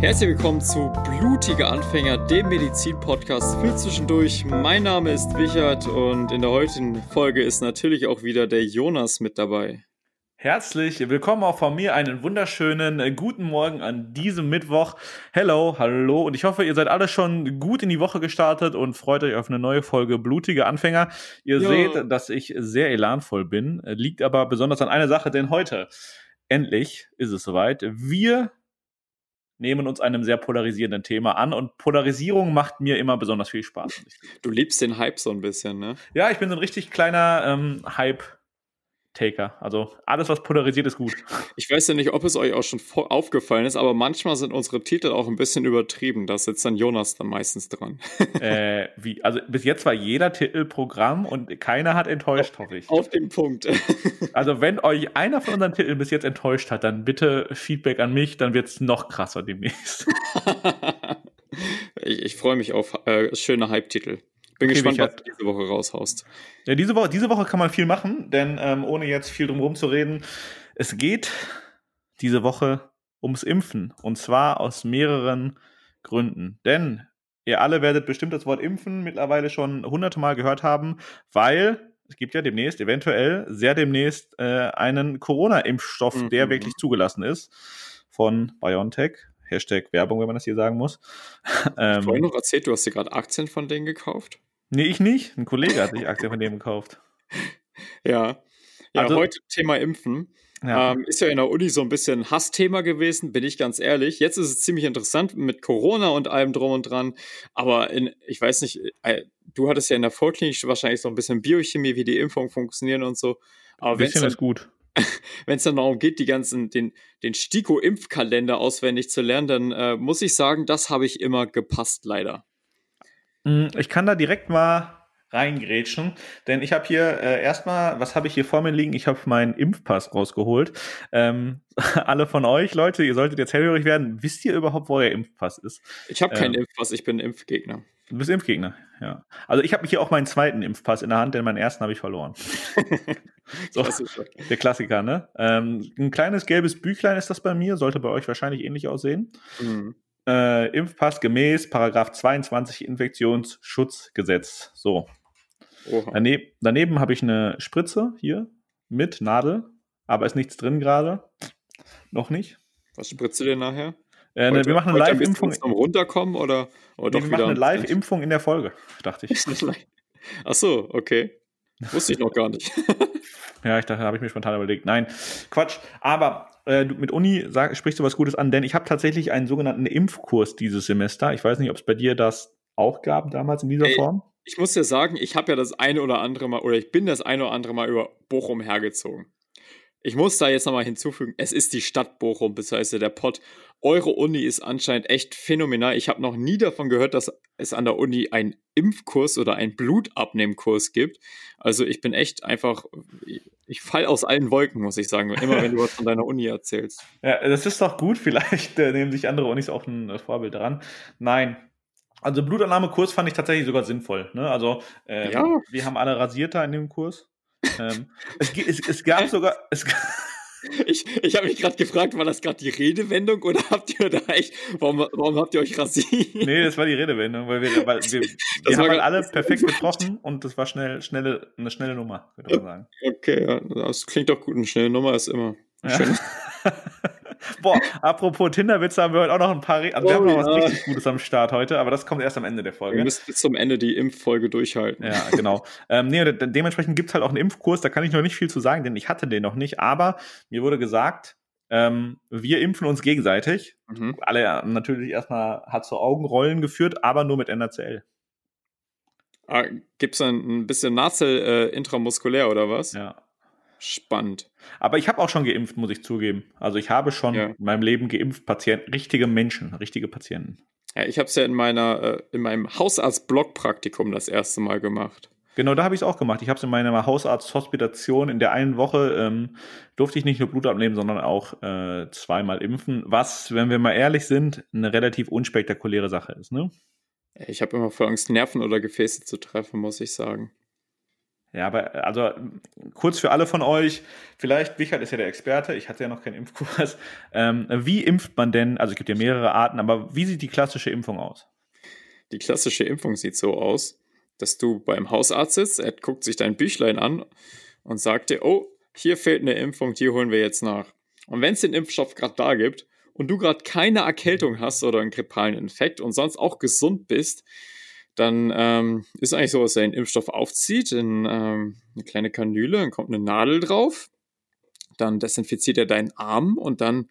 Herzlich willkommen zu Blutige Anfänger, dem Medizin-Podcast für zwischendurch. Mein Name ist Wichert und in der heutigen Folge ist natürlich auch wieder der Jonas mit dabei. Herzlich willkommen auch von mir. Einen wunderschönen äh, guten Morgen an diesem Mittwoch. Hello, hallo und ich hoffe, ihr seid alle schon gut in die Woche gestartet und freut euch auf eine neue Folge Blutige Anfänger. Ihr jo. seht, dass ich sehr elanvoll bin, liegt aber besonders an einer Sache, denn heute endlich ist es soweit. Wir nehmen uns einem sehr polarisierenden Thema an und Polarisierung macht mir immer besonders viel Spaß. Du liebst den Hype so ein bisschen, ne? Ja, ich bin so ein richtig kleiner ähm, Hype. Taker. Also alles, was polarisiert, ist gut. Ich weiß ja nicht, ob es euch auch schon aufgefallen ist, aber manchmal sind unsere Titel auch ein bisschen übertrieben. Da sitzt dann Jonas dann meistens dran. Äh, wie? Also bis jetzt war jeder Titel Programm und keiner hat enttäuscht, auf, hoffe ich. Auf den Punkt. Also wenn euch einer von unseren Titeln bis jetzt enttäuscht hat, dann bitte Feedback an mich, dann wird es noch krasser demnächst. ich, ich freue mich auf äh, schöne Hype-Titel. Bin okay, gespannt, was du diese Woche raushaust. Ja, diese Woche, diese Woche kann man viel machen, denn ähm, ohne jetzt viel drum zu reden, es geht diese Woche ums Impfen. Und zwar aus mehreren Gründen. Denn ihr alle werdet bestimmt das Wort Impfen mittlerweile schon hunderte Mal gehört haben, weil es gibt ja demnächst, eventuell, sehr demnächst, äh, einen Corona-Impfstoff, mhm. der wirklich zugelassen ist von BioNTech. Hashtag Werbung, wenn man das hier sagen muss. ähm, vorhin noch erzählt, du hast dir gerade Aktien von denen gekauft? Nee, ich nicht. Ein Kollege hat sich Aktien von dem gekauft. Ja. Ja, also, heute Thema Impfen. Ja. Ähm, ist ja in der Uni so ein bisschen Hassthema gewesen, bin ich ganz ehrlich. Jetzt ist es ziemlich interessant mit Corona und allem drum und dran. Aber in, ich weiß nicht, äh, du hattest ja in der Vorklinik wahrscheinlich so ein bisschen Biochemie, wie die Impfungen funktionieren und so. Aber ein bisschen ist gut. Wenn es dann darum geht, die ganzen, den, den STIKO-Impfkalender auswendig zu lernen, dann äh, muss ich sagen, das habe ich immer gepasst, leider. Hm, ich kann da direkt mal reingrätschen, denn ich habe hier äh, erstmal, was habe ich hier vor mir liegen? Ich habe meinen Impfpass rausgeholt. Ähm, alle von euch, Leute, ihr solltet jetzt hellhörig werden. Wisst ihr überhaupt, wo euer Impfpass ist? Ich habe keinen ähm, Impfpass, ich bin Impfgegner. Du bist Impfgegner, ja. Also ich habe hier auch meinen zweiten Impfpass in der Hand, denn meinen ersten habe ich verloren. so, der Klassiker, ne? Ähm, ein kleines gelbes Büchlein ist das bei mir, sollte bei euch wahrscheinlich ähnlich aussehen. Mhm äh, Impfpass gemäß Paragraph 22 Infektionsschutzgesetz. So. Daneb, daneben habe ich eine Spritze hier mit Nadel, aber ist nichts drin gerade. Noch nicht. Was spritzt du denn nachher? Äh, ne, wir machen eine Live-Impfung. Runterkommen oder, oder nee, wir machen eine Live-Impfung in der Folge, dachte ich. Ach so, okay. Wusste ich noch gar nicht. ja, ich dachte, habe ich mir spontan überlegt. Nein, Quatsch. Aber äh, mit Uni sag, sprichst du was Gutes an, denn ich habe tatsächlich einen sogenannten Impfkurs dieses Semester. Ich weiß nicht, ob es bei dir das auch gab damals in dieser Ey, Form. Ich muss ja sagen, ich habe ja das eine oder andere Mal, oder ich bin das eine oder andere Mal über Bochum hergezogen. Ich muss da jetzt nochmal hinzufügen, es ist die Stadt Bochum, beziehungsweise der Pott. Eure Uni ist anscheinend echt phänomenal. Ich habe noch nie davon gehört, dass es an der Uni einen Impfkurs oder einen Blutabnehmkurs gibt. Also ich bin echt einfach, ich fall aus allen Wolken, muss ich sagen, immer wenn du was von deiner Uni erzählst. Ja, das ist doch gut. Vielleicht äh, nehmen sich andere Unis auch ein Vorbild daran. Nein, also Blutannahmekurs fand ich tatsächlich sogar sinnvoll. Ne? Also äh, ja. wir haben alle Rasierter in dem Kurs ähm, es, es, es, gab sogar. Es, ich ich habe mich gerade gefragt, war das gerade die Redewendung oder habt ihr da echt, warum, warum habt ihr euch rasiert? Nee, das war die Redewendung, weil wir, weil wir, wir haben halt alle perfekt getroffen und das war schnell, schnelle, eine schnelle Nummer, würde man sagen. Okay, ja, das klingt doch gut. Eine schnelle Nummer ist immer ja. Boah, apropos Tinderwitze haben wir heute auch noch ein paar. Re also, wir haben noch was richtig Gutes am Start heute, aber das kommt erst am Ende der Folge. Wir müssen bis zum Ende die Impffolge durchhalten. Ja, genau. ähm, nee, de dementsprechend gibt es halt auch einen Impfkurs, da kann ich noch nicht viel zu sagen, denn ich hatte den noch nicht, aber mir wurde gesagt, ähm, wir impfen uns gegenseitig. Mhm. Alle natürlich erstmal hat so Augenrollen geführt, aber nur mit NACL. Ah, Gibt es ein, ein bisschen Nazel äh, intramuskulär oder was? Ja. Spannend. Aber ich habe auch schon geimpft, muss ich zugeben. Also ich habe schon ja. in meinem Leben geimpft, Patienten, richtige Menschen, richtige Patienten. Ja, ich habe es ja in meiner, äh, in meinem Hausarzt-Block-Praktikum das erste Mal gemacht. Genau, da habe ich es auch gemacht. Ich habe es in meiner Hausarzt-Hospitation in der einen Woche ähm, durfte ich nicht nur Blut abnehmen, sondern auch äh, zweimal impfen. Was, wenn wir mal ehrlich sind, eine relativ unspektakuläre Sache ist, ne? Ich habe immer vor Angst, Nerven oder Gefäße zu treffen, muss ich sagen. Ja, aber also kurz für alle von euch, vielleicht, Wichert ist ja der Experte, ich hatte ja noch keinen Impfkurs. Ähm, wie impft man denn, also es gibt ja mehrere Arten, aber wie sieht die klassische Impfung aus? Die klassische Impfung sieht so aus, dass du beim Hausarzt sitzt, er guckt sich dein Büchlein an und sagt dir, oh, hier fehlt eine Impfung, die holen wir jetzt nach. Und wenn es den Impfstoff gerade da gibt und du gerade keine Erkältung hast oder einen grippalen Infekt und sonst auch gesund bist, dann ähm, ist eigentlich so, dass er den Impfstoff aufzieht in ähm, eine kleine Kanüle, dann kommt eine Nadel drauf, dann desinfiziert er deinen Arm und dann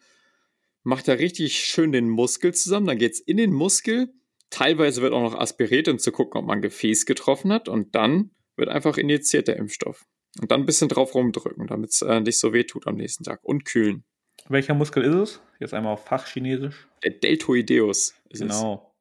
macht er richtig schön den Muskel zusammen, dann geht es in den Muskel, teilweise wird auch noch aspiriert, um zu gucken, ob man Gefäß getroffen hat und dann wird einfach injiziert der Impfstoff. Und dann ein bisschen drauf rumdrücken, damit es äh, nicht so weh tut am nächsten Tag. Und kühlen. Welcher Muskel ist es? Jetzt einmal auf Fachchinesisch. Der Deltoideus ist genau. es.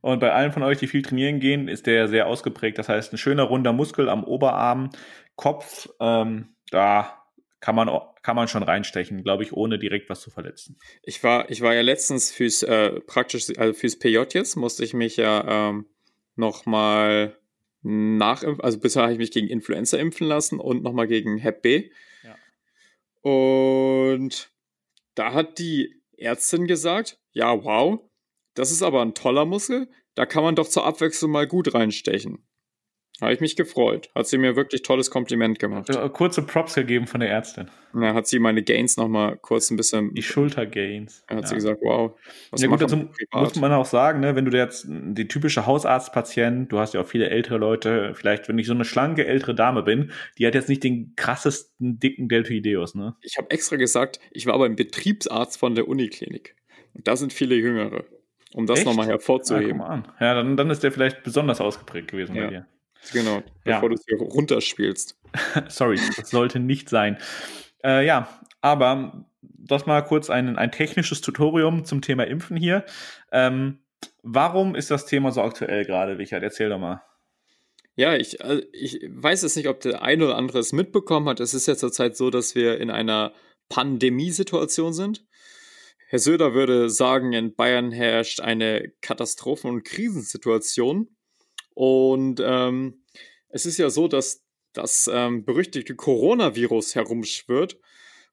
Und bei allen von euch, die viel trainieren gehen, ist der sehr ausgeprägt. Das heißt, ein schöner runder Muskel am Oberarm, Kopf, ähm, da kann man, kann man schon reinstechen, glaube ich, ohne direkt was zu verletzen. Ich war, ich war ja letztens fürs äh, praktisch, also fürs PJ jetzt, musste ich mich ja ähm, nochmal nach, also bisher habe ich mich gegen Influenza impfen lassen und nochmal gegen Hep B. Ja. Und da hat die Ärztin gesagt, ja, wow, das ist aber ein toller Muskel, da kann man doch zur Abwechslung mal gut reinstechen. Habe ich mich gefreut. Hat sie mir wirklich tolles Kompliment gemacht. Kurze Props gegeben von der Ärztin. Ja, hat sie meine Gains nochmal kurz ein bisschen. Die Schultergains. Hat ja. sie gesagt, wow. Was ja, gut, dazu muss man auch sagen, ne, wenn du jetzt die typische Hausarztpatient, du hast ja auch viele ältere Leute, vielleicht, wenn ich so eine schlanke ältere Dame bin, die hat jetzt nicht den krassesten dicken Deltoideus, ne? Ich habe extra gesagt, ich war beim Betriebsarzt von der Uniklinik. Und da sind viele Jüngere. Um das nochmal hervorzuheben. Ja, ja, dann, dann ist der vielleicht besonders ausgeprägt gewesen ja. bei dir. Genau, bevor ja. du es hier runterspielst. Sorry, das sollte nicht sein. Äh, ja, aber das mal kurz ein, ein technisches Tutorium zum Thema Impfen hier. Ähm, warum ist das Thema so aktuell gerade, Richard? Erzähl doch mal. Ja, ich, also ich weiß jetzt nicht, ob der eine oder andere es mitbekommen hat. Es ist ja zurzeit so, dass wir in einer Pandemiesituation sind. Herr Söder würde sagen, in Bayern herrscht eine Katastrophen- und Krisensituation. Und ähm, es ist ja so, dass das ähm, berüchtigte Coronavirus herumschwirrt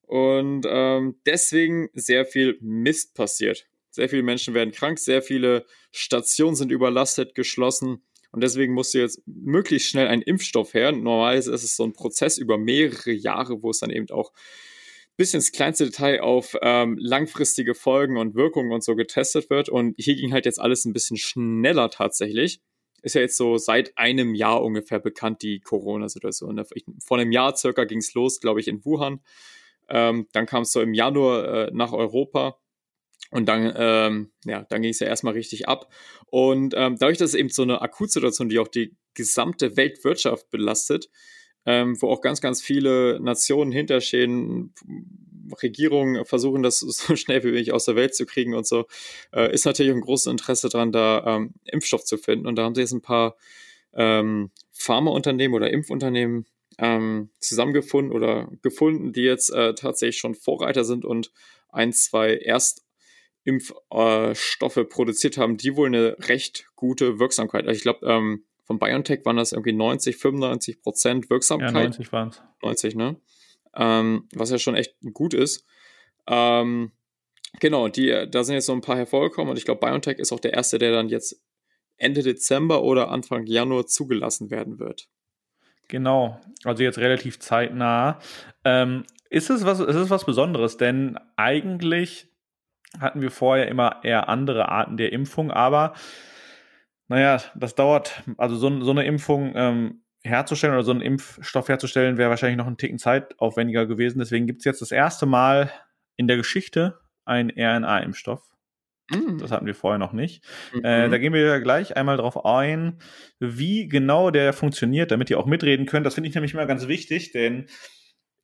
und ähm, deswegen sehr viel Mist passiert. Sehr viele Menschen werden krank, sehr viele Stationen sind überlastet, geschlossen und deswegen musste jetzt möglichst schnell ein Impfstoff her. Normalerweise ist es so ein Prozess über mehrere Jahre, wo es dann eben auch bis ins kleinste Detail auf ähm, langfristige Folgen und Wirkungen und so getestet wird. Und hier ging halt jetzt alles ein bisschen schneller tatsächlich ist ja jetzt so seit einem Jahr ungefähr bekannt, die Corona-Situation. Ne? Vor einem Jahr circa ging es los, glaube ich, in Wuhan. Ähm, dann kam es so im Januar äh, nach Europa. Und dann, ähm, ja, dann ging es ja erstmal richtig ab. Und ähm, dadurch, dass es eben so eine Akutsituation, die auch die gesamte Weltwirtschaft belastet, ähm, wo auch ganz, ganz viele Nationen hinterstehen, Regierungen versuchen, das so schnell wie möglich aus der Welt zu kriegen und so, äh, ist natürlich ein großes Interesse daran, da ähm, Impfstoff zu finden. Und da haben sie jetzt ein paar ähm, Pharmaunternehmen oder Impfunternehmen ähm, zusammengefunden oder gefunden, die jetzt äh, tatsächlich schon Vorreiter sind und ein, zwei Erstimpfstoffe äh, produziert haben, die wohl eine recht gute Wirksamkeit. Also ich glaube, ähm, von BioNTech waren das irgendwie 90, 95 Prozent Wirksamkeit. Ja, 90 waren es. 90, ne? ähm, was ja schon echt gut ist. Ähm, genau, die, da sind jetzt so ein paar hervorgekommen und ich glaube, BioNTech ist auch der erste, der dann jetzt Ende Dezember oder Anfang Januar zugelassen werden wird. Genau, also jetzt relativ zeitnah. Ähm, ist, es was, ist es was Besonderes, denn eigentlich hatten wir vorher immer eher andere Arten der Impfung, aber naja, das dauert, also so, so eine Impfung ähm, herzustellen oder so einen Impfstoff herzustellen, wäre wahrscheinlich noch ein Ticken zeitaufwendiger gewesen. Deswegen gibt es jetzt das erste Mal in der Geschichte einen RNA-Impfstoff. Mm. Das hatten wir vorher noch nicht. Mhm. Äh, da gehen wir gleich einmal drauf ein, wie genau der funktioniert, damit ihr auch mitreden könnt. Das finde ich nämlich immer ganz wichtig, denn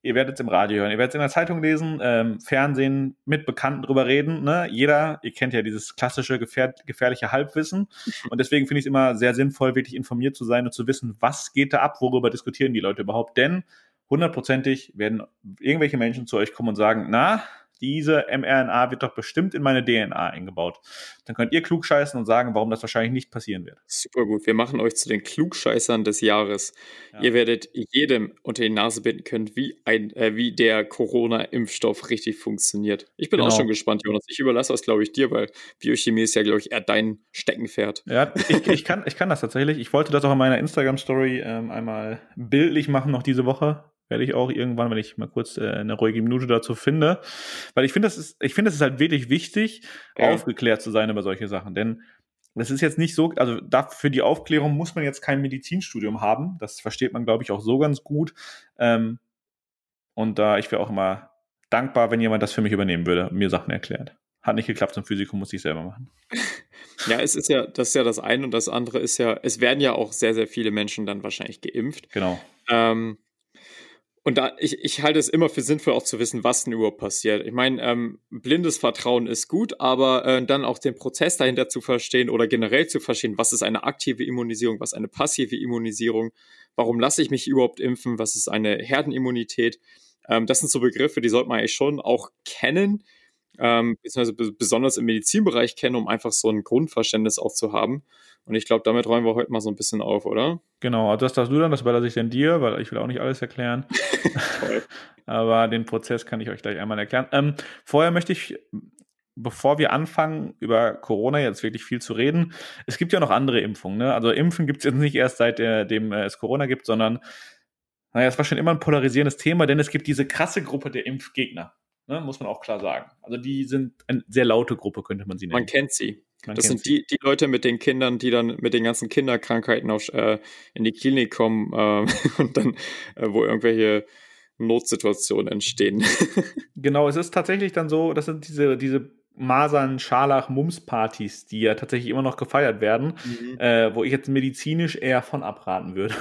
ihr werdet es im Radio hören, ihr werdet es in der Zeitung lesen, ähm, Fernsehen mit Bekannten drüber reden. Ne? Jeder, ihr kennt ja dieses klassische gefähr gefährliche Halbwissen. Und deswegen finde ich es immer sehr sinnvoll, wirklich informiert zu sein und zu wissen, was geht da ab, worüber diskutieren die Leute überhaupt. Denn hundertprozentig werden irgendwelche Menschen zu euch kommen und sagen, na, diese mRNA wird doch bestimmt in meine DNA eingebaut. Dann könnt ihr klugscheißen und sagen, warum das wahrscheinlich nicht passieren wird. Super gut. Wir machen euch zu den Klugscheißern des Jahres. Ja. Ihr werdet jedem unter die Nase binden können, wie, ein, äh, wie der Corona-Impfstoff richtig funktioniert. Ich bin genau. auch schon gespannt, Jonas. Ich überlasse das, glaube ich, dir, weil Biochemie ist ja, glaube ich, eher dein Steckenpferd. Ja, ich, ich, kann, ich kann das tatsächlich. Ich wollte das auch in meiner Instagram-Story ähm, einmal bildlich machen noch diese Woche werde ich auch irgendwann, wenn ich mal kurz äh, eine ruhige Minute dazu finde. Weil ich finde, das ist, ich finde, es ist halt wirklich wichtig, ja. aufgeklärt zu sein über solche Sachen. Denn das ist jetzt nicht so, also für die Aufklärung muss man jetzt kein Medizinstudium haben. Das versteht man, glaube ich, auch so ganz gut. Ähm, und da, ich wäre auch immer dankbar, wenn jemand das für mich übernehmen würde und mir Sachen erklärt. Hat nicht geklappt zum Physikum, muss ich selber machen. Ja, es ist ja, das ist ja das eine und das andere ist ja, es werden ja auch sehr, sehr viele Menschen dann wahrscheinlich geimpft. Genau. Ähm, und da, ich, ich halte es immer für sinnvoll, auch zu wissen, was denn überhaupt passiert. Ich meine, ähm, blindes Vertrauen ist gut, aber äh, dann auch den Prozess dahinter zu verstehen oder generell zu verstehen, was ist eine aktive Immunisierung, was eine passive Immunisierung, warum lasse ich mich überhaupt impfen, was ist eine Herdenimmunität. Ähm, das sind so Begriffe, die sollte man eigentlich schon auch kennen, ähm, beziehungsweise besonders im Medizinbereich kennen, um einfach so ein Grundverständnis auch zu haben. Und ich glaube, damit räumen wir heute mal so ein bisschen auf, oder? Genau, also das darfst du dann, das überlasse ich dann dir, weil ich will auch nicht alles erklären. Aber den Prozess kann ich euch gleich einmal erklären. Ähm, vorher möchte ich, bevor wir anfangen, über Corona jetzt wirklich viel zu reden, es gibt ja noch andere Impfungen. Ne? Also Impfen gibt es jetzt nicht erst seitdem äh, es Corona gibt, sondern naja, es war schon immer ein polarisierendes Thema, denn es gibt diese krasse Gruppe der Impfgegner. Ne, muss man auch klar sagen. Also die sind eine sehr laute Gruppe, könnte man sie nennen. Man kennt sie. Man das sind die, die Leute mit den Kindern, die dann mit den ganzen Kinderkrankheiten auf, äh, in die Klinik kommen äh, und dann, äh, wo irgendwelche Notsituationen entstehen. genau, es ist tatsächlich dann so, das sind diese, diese Masern, Scharlach, Mums-Partys, die ja tatsächlich immer noch gefeiert werden, mhm. Äh, wo ich jetzt medizinisch eher von abraten würde.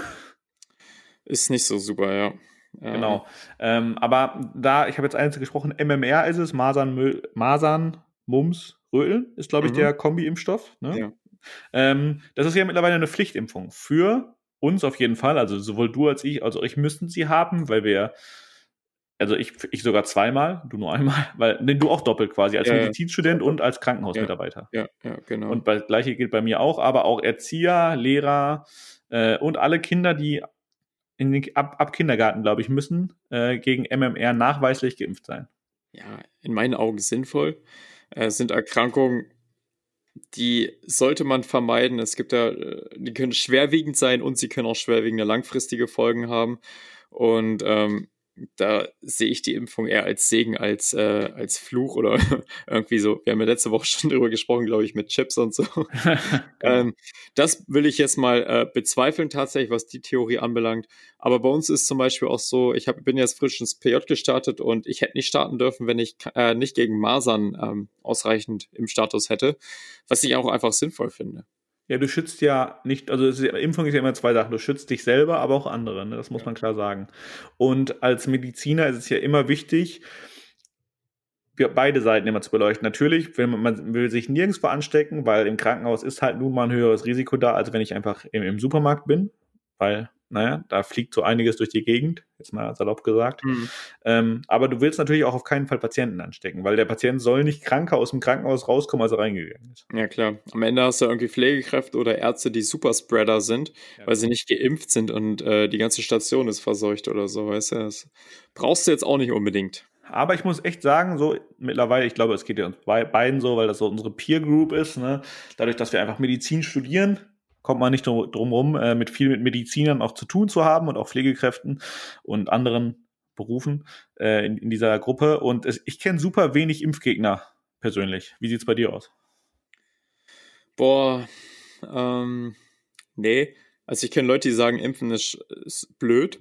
Ist nicht so super, ja. Genau. Ähm, aber da, ich habe jetzt eins gesprochen, MMR ist es, Masern, Masern Mumps, Röteln ist, glaube ich, mhm. der Kombi-Impfstoff. Ne? Ja. Ähm, das ist ja mittlerweile eine Pflichtimpfung. Für uns auf jeden Fall, also sowohl du als ich, also ich müssten sie haben, weil wir, also ich, ich sogar zweimal, du nur einmal, weil nee, du auch doppelt quasi, als ja, Medizinstudent ja. und als Krankenhausmitarbeiter. Ja, ja, genau. Und das gleiche gilt bei mir auch, aber auch Erzieher, Lehrer äh, und alle Kinder, die in den, ab, ab Kindergarten, glaube ich, müssen äh, gegen MMR nachweislich geimpft sein. Ja, in meinen Augen sinnvoll. Äh, sind Erkrankungen, die sollte man vermeiden. Es gibt ja, äh, die können schwerwiegend sein und sie können auch schwerwiegende langfristige Folgen haben. Und ähm, da sehe ich die Impfung eher als Segen als, äh, als Fluch oder irgendwie so. Wir haben ja letzte Woche schon drüber gesprochen, glaube ich, mit Chips und so. genau. ähm, das will ich jetzt mal äh, bezweifeln, tatsächlich, was die Theorie anbelangt. Aber bei uns ist zum Beispiel auch so, ich hab, bin jetzt frisch ins PJ gestartet und ich hätte nicht starten dürfen, wenn ich äh, nicht gegen Masern ähm, ausreichend im Status hätte, was ich auch einfach sinnvoll finde. Ja, du schützt ja nicht, also ist, Impfung ist ja immer zwei Sachen. Du schützt dich selber, aber auch andere, ne? das muss ja. man klar sagen. Und als Mediziner ist es ja immer wichtig, beide Seiten immer zu beleuchten. Natürlich, wenn man, man will sich nirgendwo anstecken, weil im Krankenhaus ist halt nun mal ein höheres Risiko da, als wenn ich einfach im, im Supermarkt bin, weil naja, da fliegt so einiges durch die Gegend, jetzt mal salopp gesagt. Mhm. Ähm, aber du willst natürlich auch auf keinen Fall Patienten anstecken, weil der Patient soll nicht kranker aus dem Krankenhaus rauskommen, als er reingegangen ist. Ja, klar. Am Ende hast du irgendwie Pflegekräfte oder Ärzte, die Superspreader sind, ja. weil sie nicht geimpft sind und äh, die ganze Station ist verseucht oder so, weißt du? Das brauchst du jetzt auch nicht unbedingt. Aber ich muss echt sagen, so mittlerweile, ich glaube, es geht ja uns beiden so, weil das so unsere Peer Group ist, ne? dadurch, dass wir einfach Medizin studieren, kommt man nicht drum rum, äh, mit viel mit Medizinern auch zu tun zu haben und auch Pflegekräften und anderen Berufen äh, in, in dieser Gruppe. Und es, ich kenne super wenig Impfgegner persönlich. Wie sieht es bei dir aus? Boah, ähm, nee. Also ich kenne Leute, die sagen, Impfen ist, ist blöd,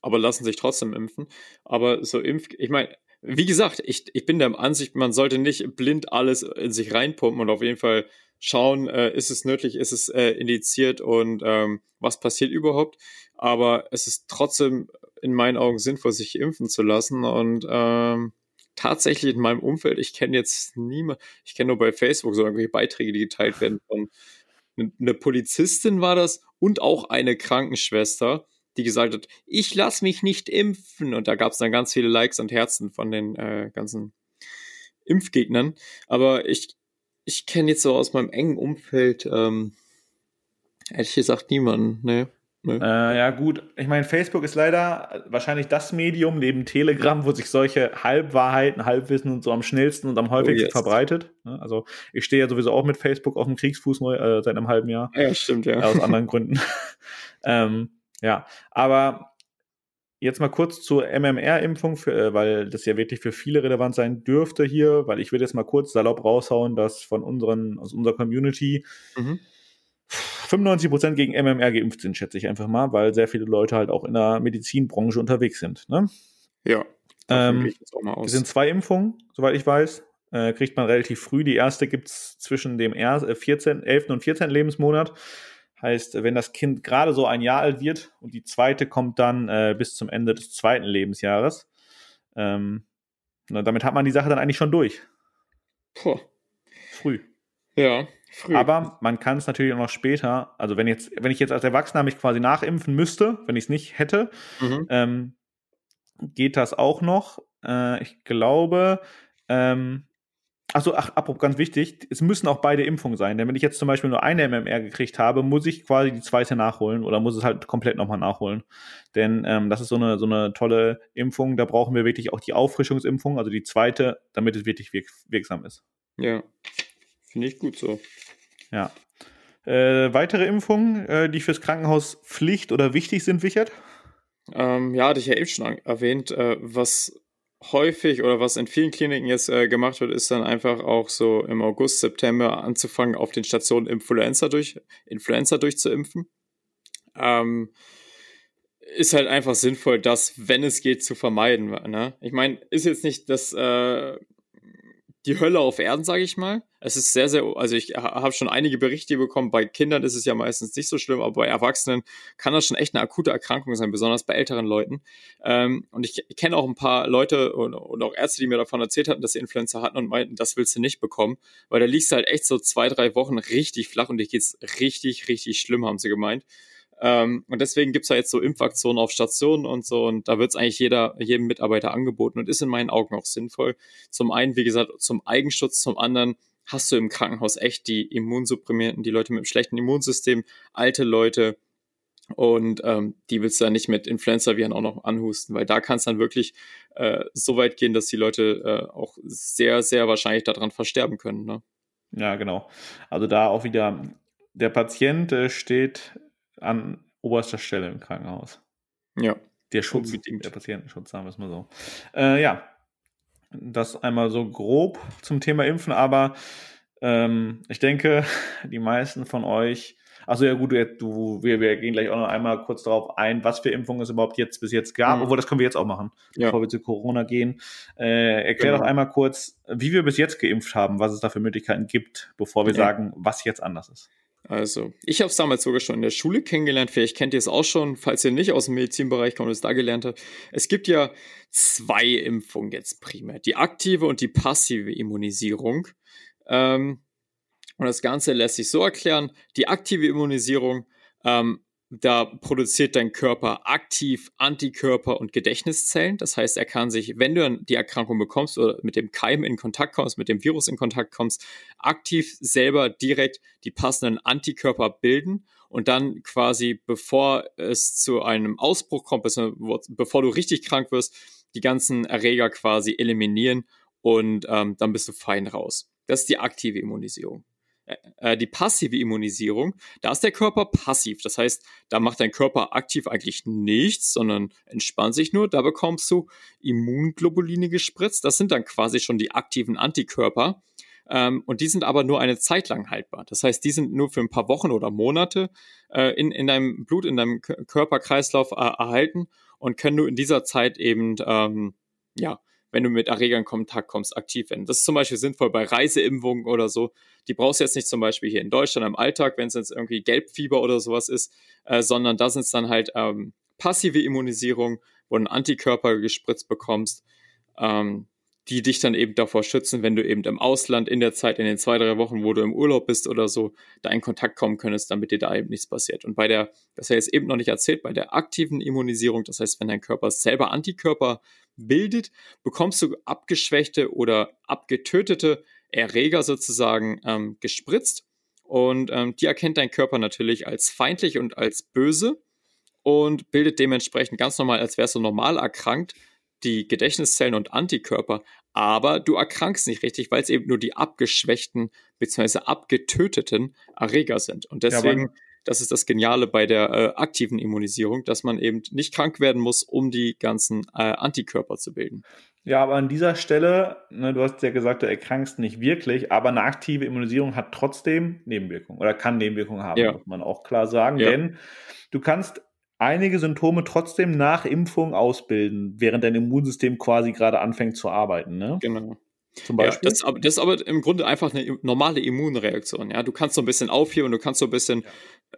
aber lassen sich trotzdem impfen. Aber so Impf, ich meine, wie gesagt, ich, ich bin der Ansicht, man sollte nicht blind alles in sich reinpumpen und auf jeden Fall schauen, äh, ist es nötig, ist es äh, indiziert und ähm, was passiert überhaupt. Aber es ist trotzdem in meinen Augen sinnvoll, sich impfen zu lassen. Und ähm, tatsächlich in meinem Umfeld, ich kenne jetzt niemand, ich kenne nur bei Facebook so irgendwelche Beiträge, die geteilt werden von eine Polizistin war das und auch eine Krankenschwester, die gesagt hat, ich lasse mich nicht impfen. Und da gab es dann ganz viele Likes und Herzen von den äh, ganzen Impfgegnern. Aber ich, ich kenne jetzt so aus meinem engen Umfeld, ähm, ehrlich gesagt, niemanden, ne? Nee. Äh, ja, gut. Ich meine, Facebook ist leider wahrscheinlich das Medium neben Telegram, wo sich solche Halbwahrheiten, Halbwissen und so am schnellsten und am häufigsten oh, yes. verbreitet. Ne? Also, ich stehe ja sowieso auch mit Facebook auf dem Kriegsfuß neu, äh, seit einem halben Jahr. Ja, stimmt, ja. Aus anderen Gründen. ähm, ja, aber jetzt mal kurz zur MMR-Impfung, äh, weil das ja wirklich für viele relevant sein dürfte hier, weil ich will jetzt mal kurz salopp raushauen, dass von unseren, aus unserer Community mhm 95% gegen MMR geimpft sind, schätze ich einfach mal, weil sehr viele Leute halt auch in der Medizinbranche unterwegs sind. Ne? Ja. Ähm, es sind zwei Impfungen, soweit ich weiß. Äh, kriegt man relativ früh. Die erste gibt es zwischen dem 14, 11. Äh, und 14. Lebensmonat. Heißt, wenn das Kind gerade so ein Jahr alt wird und die zweite kommt dann äh, bis zum Ende des zweiten Lebensjahres. Ähm, na, damit hat man die Sache dann eigentlich schon durch. Puh. Früh. Ja, Früh. Aber man kann es natürlich auch noch später, also wenn jetzt, wenn ich jetzt als Erwachsener mich quasi nachimpfen müsste, wenn ich es nicht hätte, mhm. ähm, geht das auch noch. Äh, ich glaube, ähm, Achso, ach, apropos, ganz wichtig, es müssen auch beide Impfungen sein. Denn wenn ich jetzt zum Beispiel nur eine MMR gekriegt habe, muss ich quasi die zweite nachholen oder muss es halt komplett nochmal nachholen. Denn ähm, das ist so eine, so eine tolle Impfung, da brauchen wir wirklich auch die Auffrischungsimpfung, also die zweite, damit es wirklich wirk wirksam ist. Ja, finde ich gut so. Ja. Äh, weitere Impfungen, äh, die fürs Krankenhaus Pflicht oder wichtig sind, Wichert? Ähm, ja, hatte ich ja eben schon erwähnt. Äh, was häufig oder was in vielen Kliniken jetzt äh, gemacht wird, ist dann einfach auch so im August, September anzufangen, auf den Stationen Influenza, durch, Influenza durchzuimpfen. Ähm, ist halt einfach sinnvoll, das, wenn es geht, zu vermeiden. Ne? Ich meine, ist jetzt nicht das äh, die Hölle auf Erden, sage ich mal. Es ist sehr, sehr, also ich habe schon einige Berichte bekommen. Bei Kindern ist es ja meistens nicht so schlimm, aber bei Erwachsenen kann das schon echt eine akute Erkrankung sein, besonders bei älteren Leuten. Ähm, und ich kenne auch ein paar Leute und, und, auch Ärzte, die mir davon erzählt hatten, dass sie Influenza hatten und meinten, das willst du nicht bekommen, weil da liegst du halt echt so zwei, drei Wochen richtig flach und dir geht's richtig, richtig schlimm, haben sie gemeint. Ähm, und deswegen gibt's ja jetzt so Impfaktionen auf Stationen und so. Und da wird's eigentlich jeder, jedem Mitarbeiter angeboten und ist in meinen Augen auch sinnvoll. Zum einen, wie gesagt, zum Eigenschutz, zum anderen hast du im Krankenhaus echt die Immunsupprimierten, die Leute mit einem schlechten Immunsystem, alte Leute, und ähm, die willst du dann nicht mit Influenza-Viren auch noch anhusten, weil da kann es dann wirklich äh, so weit gehen, dass die Leute äh, auch sehr, sehr wahrscheinlich daran versterben können. Ne? Ja, genau. Also da auch wieder, der Patient äh, steht an oberster Stelle im Krankenhaus. Ja. Der Schutz, der Patientenschutz, sagen wir es mal so. Äh, ja, das einmal so grob zum Thema Impfen, aber ähm, ich denke, die meisten von euch, also ja gut, du, wir, wir gehen gleich auch noch einmal kurz darauf ein, was für Impfungen es überhaupt jetzt bis jetzt gab, mhm. obwohl das können wir jetzt auch machen, ja. bevor wir zu Corona gehen. Äh, erklär genau. doch einmal kurz, wie wir bis jetzt geimpft haben, was es da für Möglichkeiten gibt, bevor wir ja. sagen, was jetzt anders ist. Also, ich habe es damals sogar schon in der Schule kennengelernt. Vielleicht kennt ihr es auch schon, falls ihr nicht aus dem Medizinbereich kommt und es da gelernt habt. Es gibt ja zwei Impfungen jetzt primär. Die aktive und die passive Immunisierung. Ähm, und das Ganze lässt sich so erklären. Die aktive Immunisierung ähm, da produziert dein Körper aktiv Antikörper und Gedächtniszellen. Das heißt, er kann sich, wenn du die Erkrankung bekommst oder mit dem Keim in Kontakt kommst, mit dem Virus in Kontakt kommst, aktiv selber direkt die passenden Antikörper bilden und dann quasi, bevor es zu einem Ausbruch kommt, bevor du richtig krank wirst, die ganzen Erreger quasi eliminieren und ähm, dann bist du fein raus. Das ist die aktive Immunisierung. Äh, äh, die passive Immunisierung, da ist der Körper passiv. Das heißt, da macht dein Körper aktiv eigentlich nichts, sondern entspannt sich nur. Da bekommst du Immunglobuline gespritzt. Das sind dann quasi schon die aktiven Antikörper. Ähm, und die sind aber nur eine Zeit lang haltbar. Das heißt, die sind nur für ein paar Wochen oder Monate äh, in, in deinem Blut, in deinem Körperkreislauf äh, erhalten und können du in dieser Zeit eben, ähm, ja, wenn du mit Erregern in Kontakt kommst, aktiv werden. Das ist zum Beispiel sinnvoll bei Reiseimpfungen oder so. Die brauchst du jetzt nicht zum Beispiel hier in Deutschland im Alltag, wenn es jetzt irgendwie Gelbfieber oder sowas ist, äh, sondern da sind es dann halt ähm, passive Immunisierung, wo du einen Antikörper gespritzt bekommst, ähm, die dich dann eben davor schützen, wenn du eben im Ausland in der Zeit, in den zwei, drei Wochen, wo du im Urlaub bist oder so, da in Kontakt kommen könntest, damit dir da eben nichts passiert. Und bei der, das habe ich jetzt eben noch nicht erzählt, bei der aktiven Immunisierung, das heißt, wenn dein Körper selber Antikörper bildet, bekommst du abgeschwächte oder abgetötete Erreger sozusagen ähm, gespritzt. Und ähm, die erkennt dein Körper natürlich als feindlich und als böse und bildet dementsprechend ganz normal, als wärst du normal erkrankt, die Gedächtniszellen und Antikörper, aber du erkrankst nicht richtig, weil es eben nur die abgeschwächten bzw. abgetöteten Erreger sind. Und deswegen, ja, das ist das Geniale bei der äh, aktiven Immunisierung, dass man eben nicht krank werden muss, um die ganzen äh, Antikörper zu bilden. Ja, aber an dieser Stelle, ne, du hast ja gesagt, du erkrankst nicht wirklich, aber eine aktive Immunisierung hat trotzdem Nebenwirkungen oder kann Nebenwirkungen haben, ja. muss man auch klar sagen. Ja. Denn du kannst einige Symptome trotzdem nach Impfung ausbilden, während dein Immunsystem quasi gerade anfängt zu arbeiten. Ne? Genau. Zum Beispiel. Ja, das, das, ist aber im Grunde einfach eine normale Immunreaktion. Ja, du kannst so ein bisschen aufheben du kannst so ein bisschen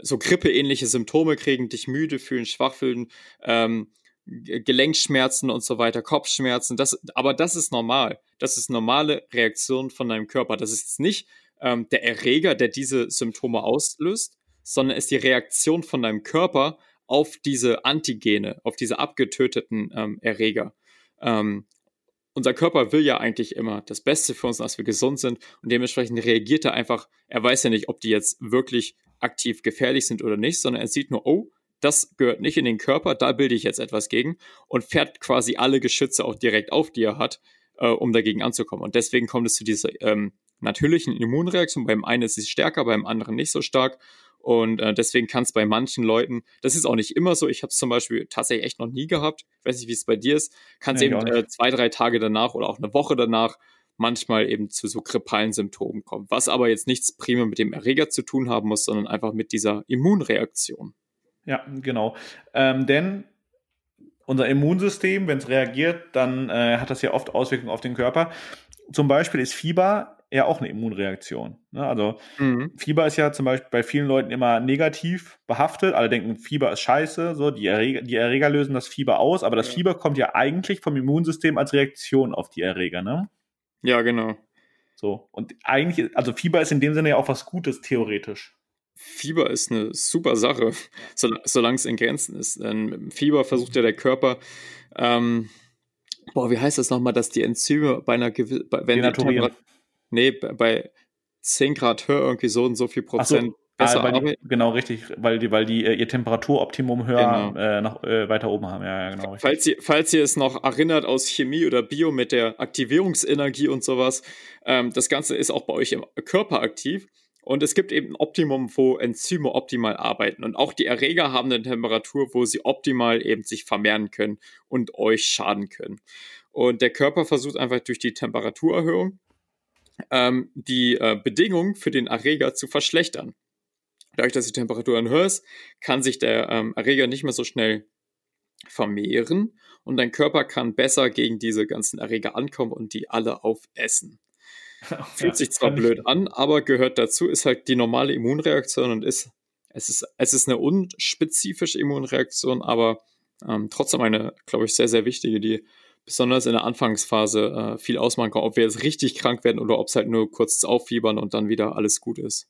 so grippeähnliche Symptome kriegen, dich müde fühlen, schwach fühlen, ähm, Gelenkschmerzen und so weiter, Kopfschmerzen. Das, aber das ist normal. Das ist normale Reaktion von deinem Körper. Das ist jetzt nicht ähm, der Erreger, der diese Symptome auslöst, sondern ist die Reaktion von deinem Körper auf diese Antigene, auf diese abgetöteten ähm, Erreger. Ähm, unser Körper will ja eigentlich immer das Beste für uns, dass wir gesund sind und dementsprechend reagiert er einfach, er weiß ja nicht, ob die jetzt wirklich aktiv gefährlich sind oder nicht, sondern er sieht nur, oh, das gehört nicht in den Körper, da bilde ich jetzt etwas gegen und fährt quasi alle Geschütze auch direkt auf, die er hat, äh, um dagegen anzukommen. Und deswegen kommt es zu dieser ähm, natürlichen Immunreaktion. Beim einen ist sie stärker, beim anderen nicht so stark. Und äh, deswegen kann es bei manchen Leuten, das ist auch nicht immer so, ich habe es zum Beispiel tatsächlich echt noch nie gehabt, ich weiß nicht, wie es bei dir ist, kann es nee, eben äh, zwei, drei Tage danach oder auch eine Woche danach manchmal eben zu so grippalen Symptomen kommen, was aber jetzt nichts primär mit dem Erreger zu tun haben muss, sondern einfach mit dieser Immunreaktion. Ja, genau. Ähm, denn unser Immunsystem, wenn es reagiert, dann äh, hat das ja oft Auswirkungen auf den Körper. Zum Beispiel ist Fieber ja auch eine Immunreaktion. Ne? Also mhm. Fieber ist ja zum Beispiel bei vielen Leuten immer negativ behaftet. Alle denken, Fieber ist scheiße, so die Erreger, die Erreger lösen das Fieber aus, aber das ja. Fieber kommt ja eigentlich vom Immunsystem als Reaktion auf die Erreger, ne? Ja, genau. So. Und eigentlich, also Fieber ist in dem Sinne ja auch was Gutes, theoretisch. Fieber ist eine super Sache, solange es in Grenzen ist. Denn Fieber versucht ja der Körper, ähm, boah, wie heißt das nochmal, dass die Enzyme bei einer gewissen, wenn die nee, bei 10 Grad höher irgendwie so und so viel Prozent so, besser ah, die, Genau, richtig, weil die, weil die äh, ihr Temperaturoptimum höher genau. äh, nach, äh, weiter oben haben. Ja, ja genau. Falls ihr, falls ihr es noch erinnert aus Chemie oder Bio mit der Aktivierungsenergie und sowas, ähm, das Ganze ist auch bei euch im Körper aktiv. Und es gibt eben ein Optimum, wo Enzyme optimal arbeiten. Und auch die Erreger haben eine Temperatur, wo sie optimal eben sich vermehren können und euch schaden können. Und der Körper versucht einfach durch die Temperaturerhöhung ähm, die äh, Bedingungen für den Erreger zu verschlechtern. Dadurch, dass die Temperatur höher ist, kann sich der ähm, Erreger nicht mehr so schnell vermehren und dein Körper kann besser gegen diese ganzen Erreger ankommen und die alle aufessen. Fühlt sich zwar blöd an, aber gehört dazu, ist halt die normale Immunreaktion und ist, es ist, es ist eine unspezifische Immunreaktion, aber ähm, trotzdem eine, glaube ich, sehr, sehr wichtige, die besonders in der Anfangsphase äh, viel ausmachen kann, ob wir jetzt richtig krank werden oder ob es halt nur kurz auffiebern und dann wieder alles gut ist.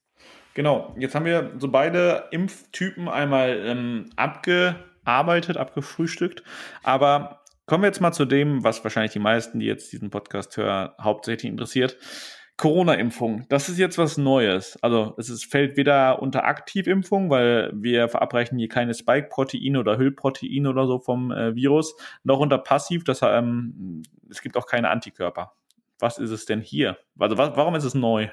Genau, jetzt haben wir so beide Impftypen einmal ähm, abgearbeitet, abgefrühstückt, aber Kommen wir jetzt mal zu dem, was wahrscheinlich die meisten, die jetzt diesen Podcast hören, hauptsächlich interessiert. Corona-Impfung, das ist jetzt was Neues. Also es ist, fällt weder unter Aktivimpfung, weil wir verabreichen hier keine Spike-Proteine oder Hüllproteine oder so vom äh, Virus, noch unter Passiv, das, ähm, es gibt auch keine Antikörper. Was ist es denn hier? Also was, warum ist es neu?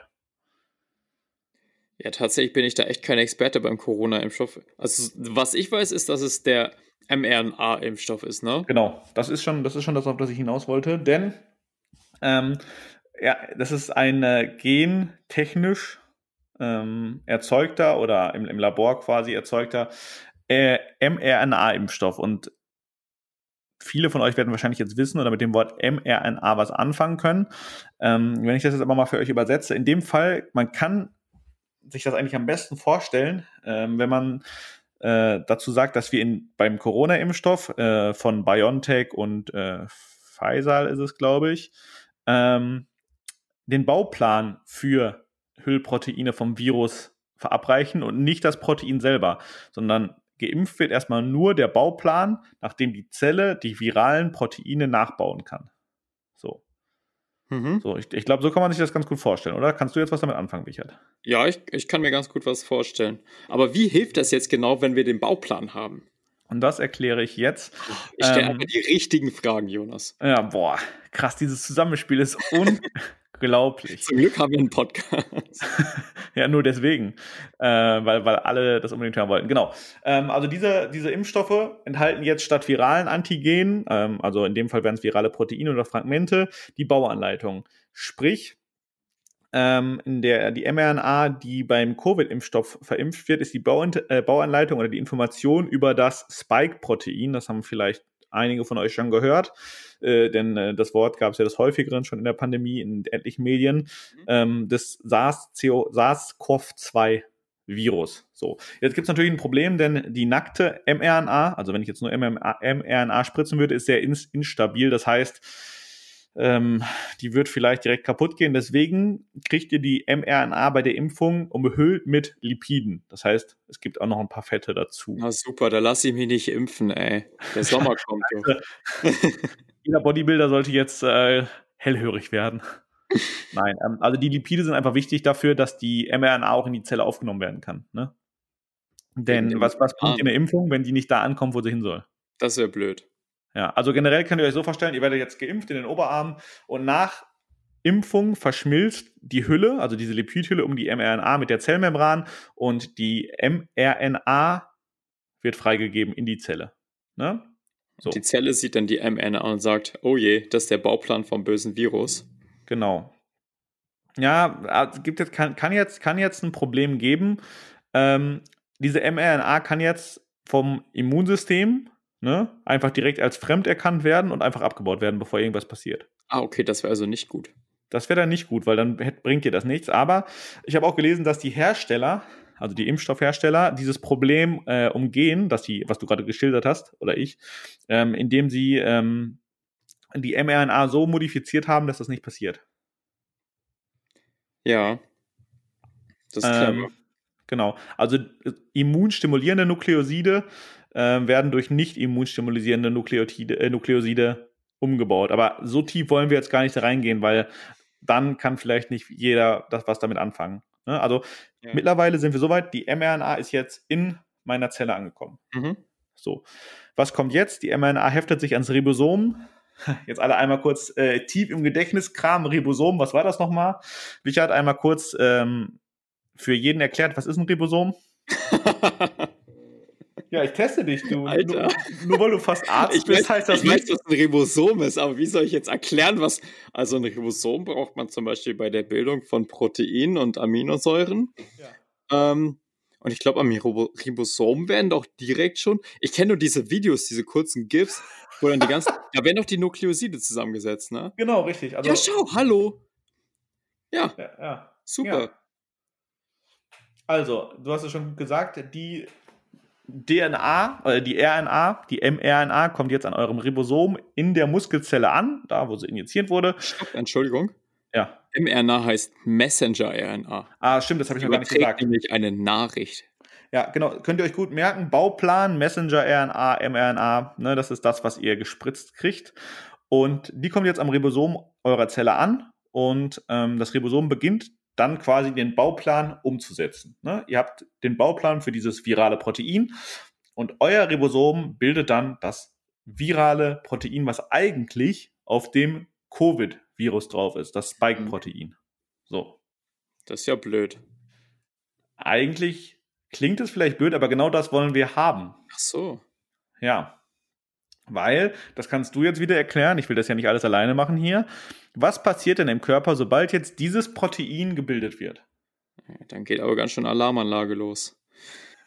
Ja, tatsächlich bin ich da echt kein Experte beim Corona-Impfstoff. Also was ich weiß, ist, dass es der mRNA-Impfstoff ist, ne? Genau, das ist schon, das ist schon das, auf das ich hinaus wollte, denn ähm, ja, das ist ein äh, gentechnisch ähm, erzeugter oder im, im, Labor quasi erzeugter äh, mRNA-Impfstoff und viele von euch werden wahrscheinlich jetzt wissen oder mit dem Wort mRNA was anfangen können. Ähm, wenn ich das jetzt aber mal für euch übersetze, in dem Fall, man kann sich das eigentlich am besten vorstellen, ähm, wenn man äh, dazu sagt, dass wir in, beim Corona-Impfstoff äh, von BioNTech und äh, Pfizer ist es, glaube ich, ähm, den Bauplan für Hüllproteine vom Virus verabreichen und nicht das Protein selber, sondern geimpft wird erstmal nur der Bauplan, nachdem die Zelle die viralen Proteine nachbauen kann. So. Mhm. So, ich, ich glaube, so kann man sich das ganz gut vorstellen, oder? Kannst du jetzt was damit anfangen, Richard? Ja, ich, ich kann mir ganz gut was vorstellen. Aber wie hilft das jetzt genau, wenn wir den Bauplan haben? Und das erkläre ich jetzt. Ich stelle ähm, aber die richtigen Fragen, Jonas. Ja, boah, krass, dieses Zusammenspiel ist unglaublich. Zum Glück haben wir einen Podcast. ja, nur deswegen, äh, weil, weil alle das unbedingt hören wollten. Genau. Ähm, also diese, diese Impfstoffe enthalten jetzt statt viralen Antigenen, ähm, also in dem Fall wären es virale Proteine oder Fragmente, die Bauanleitung. Sprich, ähm, in der die mRNA, die beim Covid-Impfstoff verimpft wird, ist die Bauan äh, Bauanleitung oder die Information über das Spike-Protein. Das haben vielleicht einige von euch schon gehört, äh, denn äh, das Wort gab es ja des häufigeren schon in der Pandemie in etlichen Medien, mhm. ähm, des SARS-CoV-2 Virus. So, jetzt gibt es natürlich ein Problem, denn die nackte mRNA, also wenn ich jetzt nur mRNA, mRNA spritzen würde, ist sehr instabil. Das heißt, ähm, die wird vielleicht direkt kaputt gehen. Deswegen kriegt ihr die mRNA bei der Impfung umhüllt mit Lipiden. Das heißt, es gibt auch noch ein paar Fette dazu. Na super, da lasse ich mich nicht impfen, ey. Der Sommer kommt. Jeder Bodybuilder sollte jetzt äh, hellhörig werden. Nein, ähm, also die Lipide sind einfach wichtig dafür, dass die mRNA auch in die Zelle aufgenommen werden kann. Ne? Denn was, was bringt eine Impfung, wenn die nicht da ankommt, wo sie hin soll? Das wäre blöd. Ja, also generell könnt ihr euch so vorstellen, ihr werdet jetzt geimpft in den Oberarm und nach Impfung verschmilzt die Hülle, also diese Lipidhülle um die mRNA mit der Zellmembran und die mRNA wird freigegeben in die Zelle. Ne? So. Die Zelle sieht dann die mRNA und sagt, oh je, das ist der Bauplan vom bösen Virus. Genau. Ja, gibt jetzt, kann, kann, jetzt, kann jetzt ein Problem geben. Ähm, diese mRNA kann jetzt vom Immunsystem ne, einfach direkt als fremd erkannt werden und einfach abgebaut werden, bevor irgendwas passiert. Ah, okay, das wäre also nicht gut. Das wäre dann nicht gut, weil dann bringt dir das nichts. Aber ich habe auch gelesen, dass die Hersteller, also die Impfstoffhersteller, dieses Problem äh, umgehen, dass die, was du gerade geschildert hast, oder ich, ähm, indem sie ähm, die mRNA so modifiziert haben, dass das nicht passiert. Ja. Das ist ähm, Genau. Also äh, immunstimulierende Nukleoside äh, werden durch nicht immunstimulierende Nukleotide, äh, Nukleoside umgebaut. Aber so tief wollen wir jetzt gar nicht reingehen, weil dann kann vielleicht nicht jeder das was damit anfangen. Ne? Also ja. mittlerweile sind wir soweit, die mRNA ist jetzt in meiner Zelle angekommen. Mhm. So. Was kommt jetzt? Die mRNA heftet sich ans Ribosom. Jetzt alle einmal kurz äh, tief im Gedächtnis kramen. Ribosom, was war das nochmal? Richard, einmal kurz ähm, für jeden erklärt, was ist ein Ribosom? Ja, ich teste dich, du. Alter. Nur, nur weil du fast Arzt ich bist, weiß, heißt das ich nicht. Ich weiß, was ein Ribosom ist, aber wie soll ich jetzt erklären, was. Also ein Ribosom braucht man zum Beispiel bei der Bildung von Proteinen und Aminosäuren. Ja. Ähm, und ich glaube, am Ribosom werden doch direkt schon. Ich kenne nur diese Videos, diese kurzen GIFs, wo dann die ganzen. da werden doch die Nukleoside zusammengesetzt, ne? Genau, richtig. Also, ja, schau, hallo. Ja. ja, ja. Super. Also, du hast es schon gesagt, die DNA, äh, die RNA, die mRNA kommt jetzt an eurem Ribosom in der Muskelzelle an, da wo sie injiziert wurde. Stopp, Entschuldigung. Ja. mRNA heißt Messenger-RNA. Ah, stimmt, das habe ich noch gar nicht gesagt. nämlich eine Nachricht. Ja, genau. Könnt ihr euch gut merken. Bauplan, Messenger-RNA, mRNA, ne, das ist das, was ihr gespritzt kriegt. Und die kommt jetzt am Ribosom eurer Zelle an und ähm, das Ribosom beginnt dann quasi den Bauplan umzusetzen. Ne? Ihr habt den Bauplan für dieses virale Protein und euer Ribosom bildet dann das virale Protein, was eigentlich auf dem Covid-Virus drauf ist, das Spike-Protein. So. Das ist ja blöd. Eigentlich klingt es vielleicht blöd, aber genau das wollen wir haben. Ach so. Ja. Weil, das kannst du jetzt wieder erklären, ich will das ja nicht alles alleine machen hier. Was passiert denn im Körper, sobald jetzt dieses Protein gebildet wird? Dann geht aber ganz schön Alarmanlage los.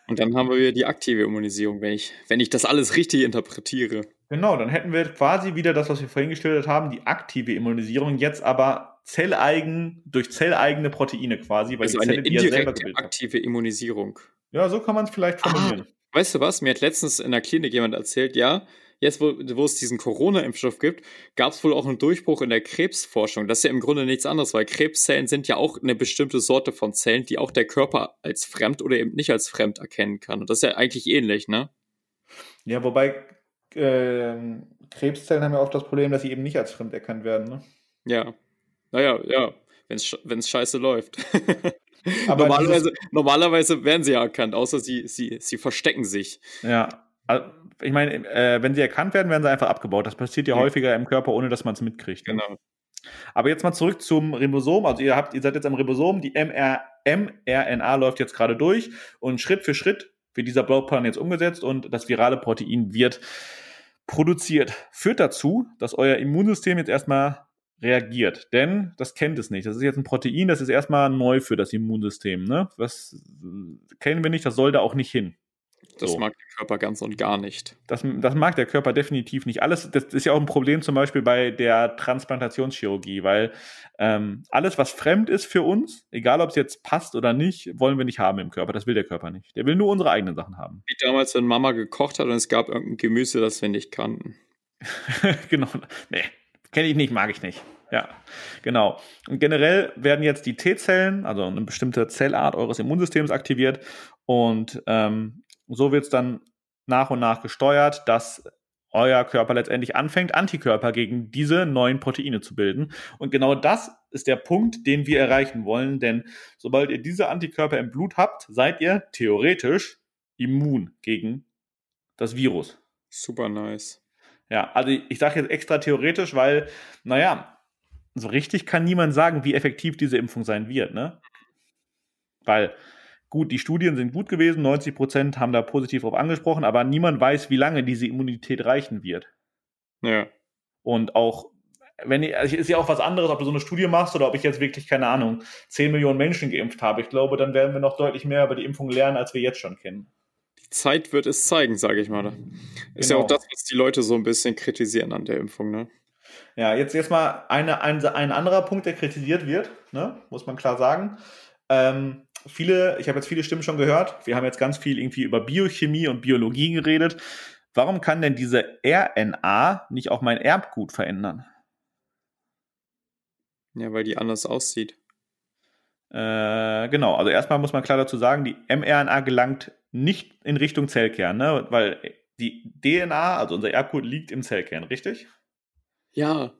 Und dann haben wir wieder die aktive Immunisierung, wenn ich, wenn ich das alles richtig interpretiere. Genau, dann hätten wir quasi wieder das, was wir vorhin geschildert haben, die aktive Immunisierung, jetzt aber zelleigen, durch zelleigene Proteine quasi, weil also die Zelle, eine indirekte aktive Immunisierung. Ja, so kann man es vielleicht formulieren. Ah, weißt du was? Mir hat letztens in der Klinik jemand erzählt, ja, jetzt, wo, wo es diesen Corona-Impfstoff gibt, gab es wohl auch einen Durchbruch in der Krebsforschung. Das ist ja im Grunde nichts anderes, weil Krebszellen sind ja auch eine bestimmte Sorte von Zellen, die auch der Körper als fremd oder eben nicht als fremd erkennen kann. Und das ist ja eigentlich ähnlich, ne? Ja, wobei äh, Krebszellen haben ja oft das Problem, dass sie eben nicht als fremd erkannt werden, ne? Ja. Naja, ja, wenn es scheiße läuft. Aber normalerweise, normalerweise werden sie ja erkannt, außer sie, sie, sie verstecken sich. Ja, ich meine, äh, wenn sie erkannt werden, werden sie einfach abgebaut. Das passiert ja, ja. häufiger im Körper, ohne dass man es mitkriegt. Genau. Aber jetzt mal zurück zum Ribosom. Also ihr habt, ihr seid jetzt am Ribosom, die MR, mRNA läuft jetzt gerade durch und Schritt für Schritt wird dieser Bauplan jetzt umgesetzt und das virale Protein wird produziert. Führt dazu, dass euer Immunsystem jetzt erstmal reagiert. Denn das kennt es nicht. Das ist jetzt ein Protein, das ist erstmal neu für das Immunsystem. Ne? Was kennen wir nicht, das soll da auch nicht hin. Das so. mag der Körper ganz und gar nicht. Das, das mag der Körper definitiv nicht. Alles, das ist ja auch ein Problem zum Beispiel bei der Transplantationschirurgie, weil ähm, alles, was fremd ist für uns, egal ob es jetzt passt oder nicht, wollen wir nicht haben im Körper. Das will der Körper nicht. Der will nur unsere eigenen Sachen haben. Wie damals, wenn Mama gekocht hat und es gab irgendein Gemüse, das wir nicht kannten. genau. Nee, kenne ich nicht, mag ich nicht. Ja, genau. Und generell werden jetzt die T-Zellen, also eine bestimmte Zellart eures Immunsystems aktiviert und ähm, so wird es dann nach und nach gesteuert, dass euer Körper letztendlich anfängt, Antikörper gegen diese neuen Proteine zu bilden. Und genau das ist der Punkt, den wir erreichen wollen, denn sobald ihr diese Antikörper im Blut habt, seid ihr theoretisch immun gegen das Virus. Super nice. Ja, also ich sage jetzt extra theoretisch, weil, naja, so richtig kann niemand sagen, wie effektiv diese Impfung sein wird, ne? Weil Gut, die Studien sind gut gewesen, 90 Prozent haben da positiv drauf angesprochen, aber niemand weiß, wie lange diese Immunität reichen wird. Ja. Und auch, wenn ich, also ist ja auch was anderes, ob du so eine Studie machst oder ob ich jetzt wirklich, keine Ahnung, 10 Millionen Menschen geimpft habe. Ich glaube, dann werden wir noch deutlich mehr über die Impfung lernen, als wir jetzt schon kennen. Die Zeit wird es zeigen, sage ich mal. Ist genau. ja auch das, was die Leute so ein bisschen kritisieren an der Impfung, ne? Ja, jetzt, jetzt mal eine, ein, ein anderer Punkt, der kritisiert wird, ne? muss man klar sagen. Ähm, viele, ich habe jetzt viele Stimmen schon gehört. Wir haben jetzt ganz viel irgendwie über Biochemie und Biologie geredet. Warum kann denn diese RNA nicht auch mein Erbgut verändern? Ja, weil die anders aussieht. Äh, genau, also erstmal muss man klar dazu sagen, die mRNA gelangt nicht in Richtung Zellkern, ne? weil die DNA, also unser Erbgut, liegt im Zellkern, richtig? Ja.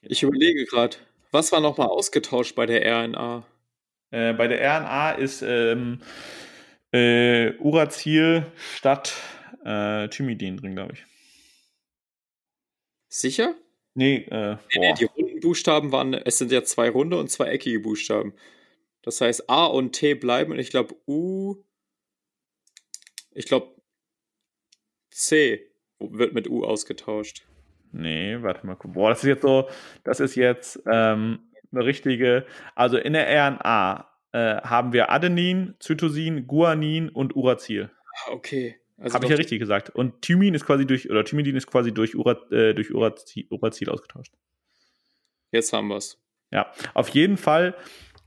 Ich überlege gerade, was war nochmal ausgetauscht bei der RNA? Äh, bei der RNA ist ähm, äh, Uracil statt äh, Thymidin drin, glaube ich. Sicher? Nee, äh, nee, nee, die runden Buchstaben waren, es sind ja zwei runde und zwei eckige Buchstaben. Das heißt, A und T bleiben und ich glaube U, ich glaube C wird mit U ausgetauscht. Nee, warte mal. Boah, das ist jetzt so, das ist jetzt ähm, eine richtige, also in der RNA äh, haben wir Adenin, Zytosin, Guanin und Uracil. Ah, okay. Also Habe ich ja richtig gesagt. Und Thymin ist quasi durch, oder Thymidin ist quasi durch, Ura, äh, durch Uracil, Uracil ausgetauscht. Jetzt haben wir es. Ja, auf jeden Fall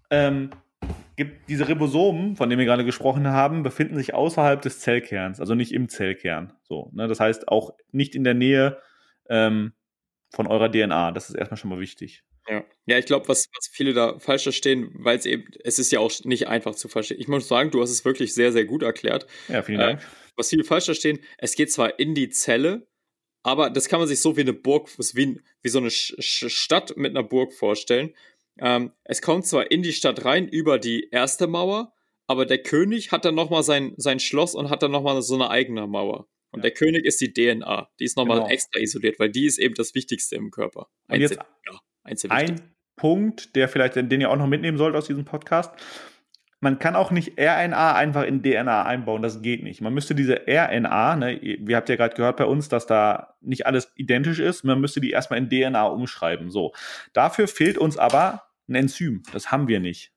ähm, gibt diese Ribosomen, von denen wir gerade gesprochen haben, befinden sich außerhalb des Zellkerns, also nicht im Zellkern. So, ne? Das heißt auch nicht in der Nähe ähm, von eurer DNA. Das ist erstmal schon mal wichtig. Ja, ja ich glaube, was, was viele da falsch verstehen, weil es eben, es ist ja auch nicht einfach zu verstehen. Ich muss sagen, du hast es wirklich sehr, sehr gut erklärt. Ja, vielen Dank. Äh, was viele falsch verstehen, es geht zwar in die Zelle, aber das kann man sich so wie eine Burg, wie, wie so eine Stadt mit einer Burg vorstellen. Ähm, es kommt zwar in die Stadt rein über die erste Mauer, aber der König hat dann nochmal sein, sein Schloss und hat dann nochmal so eine eigene Mauer. Und der König ist die DNA. Die ist nochmal genau. extra isoliert, weil die ist eben das Wichtigste im Körper. Und jetzt, ja. Ein Punkt, der vielleicht, den ihr auch noch mitnehmen sollt aus diesem Podcast. Man kann auch nicht RNA einfach in DNA einbauen, das geht nicht. Man müsste diese RNA, ne, wir habt ja gerade gehört bei uns, dass da nicht alles identisch ist, man müsste die erstmal in DNA umschreiben. So. Dafür fehlt uns aber ein Enzym. Das haben wir nicht.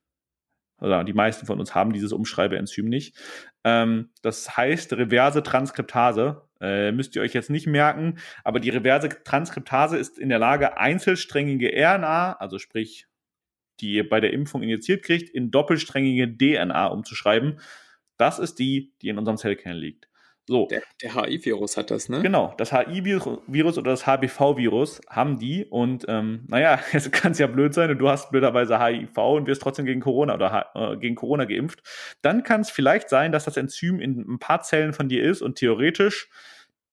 Also die meisten von uns haben dieses Umschreibeenzym nicht. Ähm, das heißt reverse Transkriptase. Äh, müsst ihr euch jetzt nicht merken, aber die reverse Transkriptase ist in der Lage, einzelsträngige RNA, also sprich, die ihr bei der Impfung injiziert kriegt, in doppelsträngige DNA umzuschreiben. Das ist die, die in unserem Zellkern liegt. So. Der, der HI-Virus hat das, ne? Genau, das HI-Virus oder das HBV-Virus haben die und ähm, naja, jetzt kann es ja blöd sein und du hast blöderweise HIV und wirst trotzdem gegen Corona oder äh, gegen Corona geimpft. Dann kann es vielleicht sein, dass das Enzym in ein paar Zellen von dir ist und theoretisch